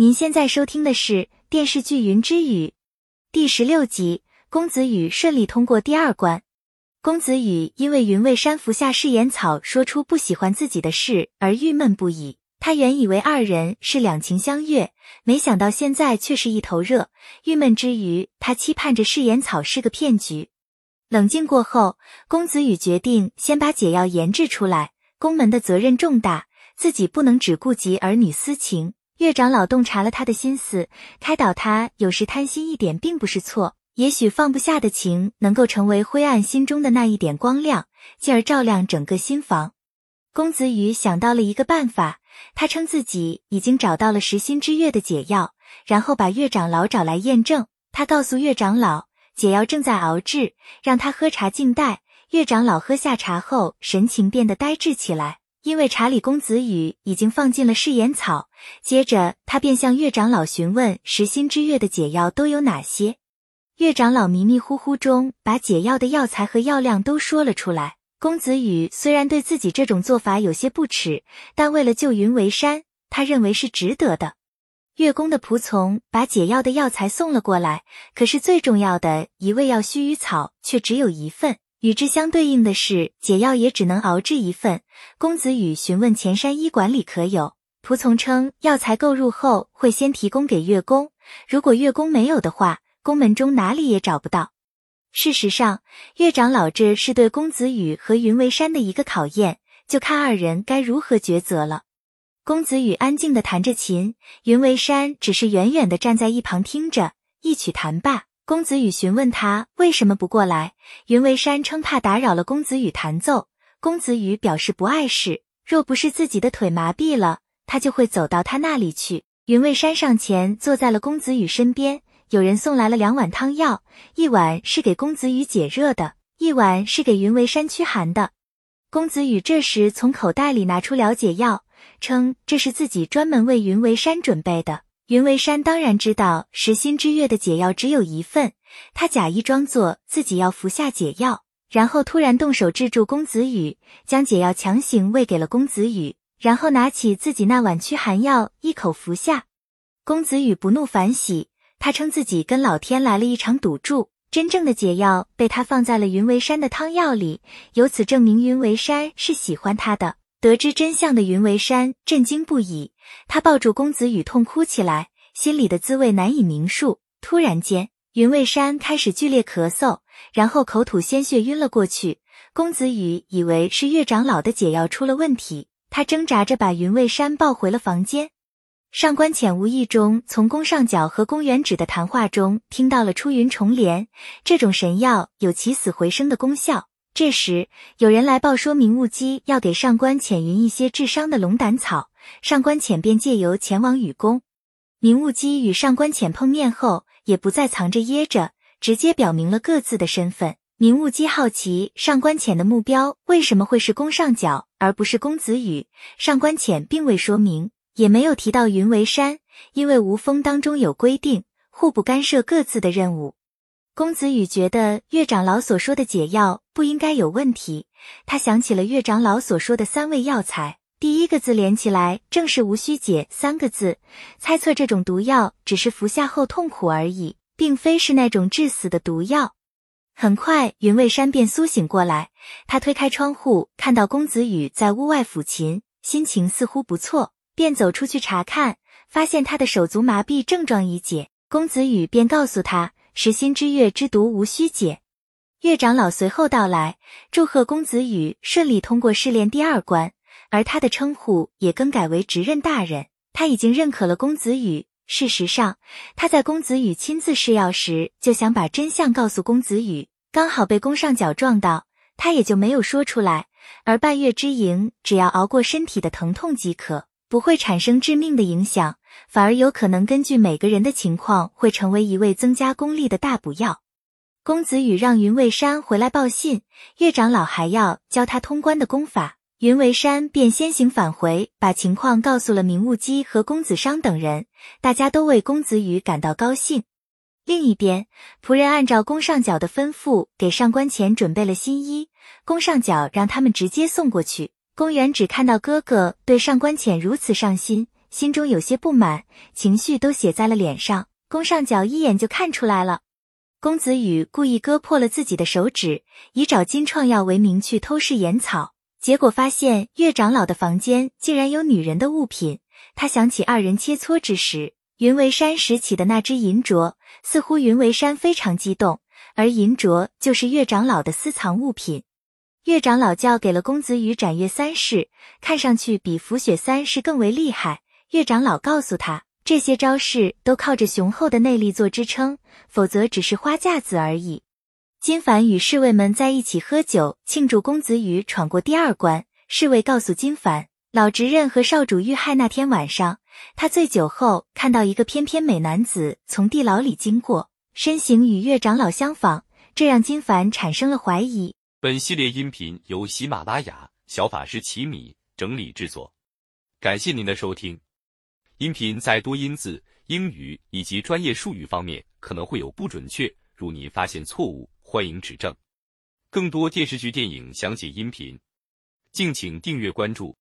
您现在收听的是电视剧《云之羽》第十六集，公子羽顺利通过第二关。公子羽因为云未山服下誓言草，说出不喜欢自己的事而郁闷不已。他原以为二人是两情相悦，没想到现在却是一头热。郁闷之余，他期盼着誓言草是个骗局。冷静过后，公子羽决定先把解药研制出来。宫门的责任重大，自己不能只顾及儿女私情。岳长老洞察了他的心思，开导他有时贪心一点并不是错，也许放不下的情能够成为灰暗心中的那一点光亮，进而照亮整个心房。公子羽想到了一个办法，他称自己已经找到了食心之月的解药，然后把岳长老找来验证。他告诉岳长老，解药正在熬制，让他喝茶静待。岳长老喝下茶后，神情变得呆滞起来。因为查理公子羽已经放进了誓言草，接着他便向岳长老询问食心之月的解药都有哪些。岳长老迷迷糊糊中把解药的药材和药量都说了出来。公子羽虽然对自己这种做法有些不耻，但为了救云为山，他认为是值得的。月宫的仆从把解药的药材送了过来，可是最重要的一味药须臾草却只有一份。与之相对应的是，解药也只能熬制一份。公子羽询问前山医馆里可有，仆从称药材购入后会先提供给岳公，如果岳公没有的话，宫门中哪里也找不到。事实上，岳长老这是对公子羽和云为山的一个考验，就看二人该如何抉择了。公子羽安静的弹着琴，云为山只是远远的站在一旁听着。一曲弹罢。公子羽询问他为什么不过来，云为山称怕打扰了公子羽弹奏。公子羽表示不碍事，若不是自己的腿麻痹了，他就会走到他那里去。云为山上前坐在了公子羽身边，有人送来了两碗汤药，一碗是给公子羽解热的，一碗是给云为山驱寒的。公子羽这时从口袋里拿出了解药，称这是自己专门为云为山准备的。云为山当然知道食心之月的解药只有一份，他假意装作自己要服下解药，然后突然动手制住公子羽，将解药强行喂给了公子羽，然后拿起自己那碗驱寒药一口服下。公子羽不怒反喜，他称自己跟老天来了一场赌注，真正的解药被他放在了云为山的汤药里，由此证明云为山是喜欢他的。得知真相的云为山震惊不已，他抱住公子羽痛哭起来，心里的滋味难以明述。突然间，云为山开始剧烈咳嗽，然后口吐鲜血晕了过去。公子羽以为是岳长老的解药出了问题，他挣扎着把云为山抱回了房间。上官浅无意中从宫上角和宫元芷的谈话中听到了出云重莲这种神药有起死回生的功效。这时，有人来报说，明悟姬要给上官浅云一些治伤的龙胆草，上官浅便借由前往雨宫。明悟姬与上官浅碰面后，也不再藏着掖着，直接表明了各自的身份。明悟姬好奇上官浅的目标为什么会是宫上角，而不是公子羽，上官浅并未说明，也没有提到云为山，因为无风当中有规定，互不干涉各自的任务。公子羽觉得岳长老所说的解药不应该有问题，他想起了岳长老所说的三味药材，第一个字连起来正是无需解三个字，猜测这种毒药只是服下后痛苦而已，并非是那种致死的毒药。很快，云未山便苏醒过来，他推开窗户，看到公子羽在屋外抚琴，心情似乎不错，便走出去查看，发现他的手足麻痹症状已解，公子羽便告诉他。食心之月之毒无需解。岳长老随后到来，祝贺公子羽顺利通过试炼第二关，而他的称呼也更改为执刃大人。他已经认可了公子羽。事实上，他在公子羽亲自试药时就想把真相告诉公子羽，刚好被宫上角撞到，他也就没有说出来。而半月之营只要熬过身体的疼痛即可，不会产生致命的影响。反而有可能根据每个人的情况，会成为一味增加功力的大补药。公子羽让云为山回来报信，岳长老还要教他通关的功法，云为山便先行返回，把情况告诉了明悟姬和公子商等人，大家都为公子羽感到高兴。另一边，仆人按照宫上角的吩咐，给上官浅准备了新衣，宫上角让他们直接送过去。公园只看到哥哥对上官浅如此上心。心中有些不满，情绪都写在了脸上，宫上角一眼就看出来了。公子羽故意割破了自己的手指，以找金创药为名去偷试烟草，结果发现岳长老的房间竟然有女人的物品。他想起二人切磋之时，云为山拾起的那只银镯，似乎云为山非常激动，而银镯就是岳长老的私藏物品。岳长老教给了公子羽斩月三式，看上去比浮雪三式更为厉害。岳长老告诉他。这些招式都靠着雄厚的内力做支撑，否则只是花架子而已。金凡与侍卫们在一起喝酒，庆祝公子羽闯过第二关。侍卫告诉金凡，老执刃和少主遇害那天晚上，他醉酒后看到一个翩翩美男子从地牢里经过，身形与岳长老相仿，这让金凡产生了怀疑。本系列音频由喜马拉雅小法师奇米整理制作，感谢您的收听。音频在多音字、英语以及专业术语方面可能会有不准确，如您发现错误，欢迎指正。更多电视剧、电影详解音频，敬请订阅关注。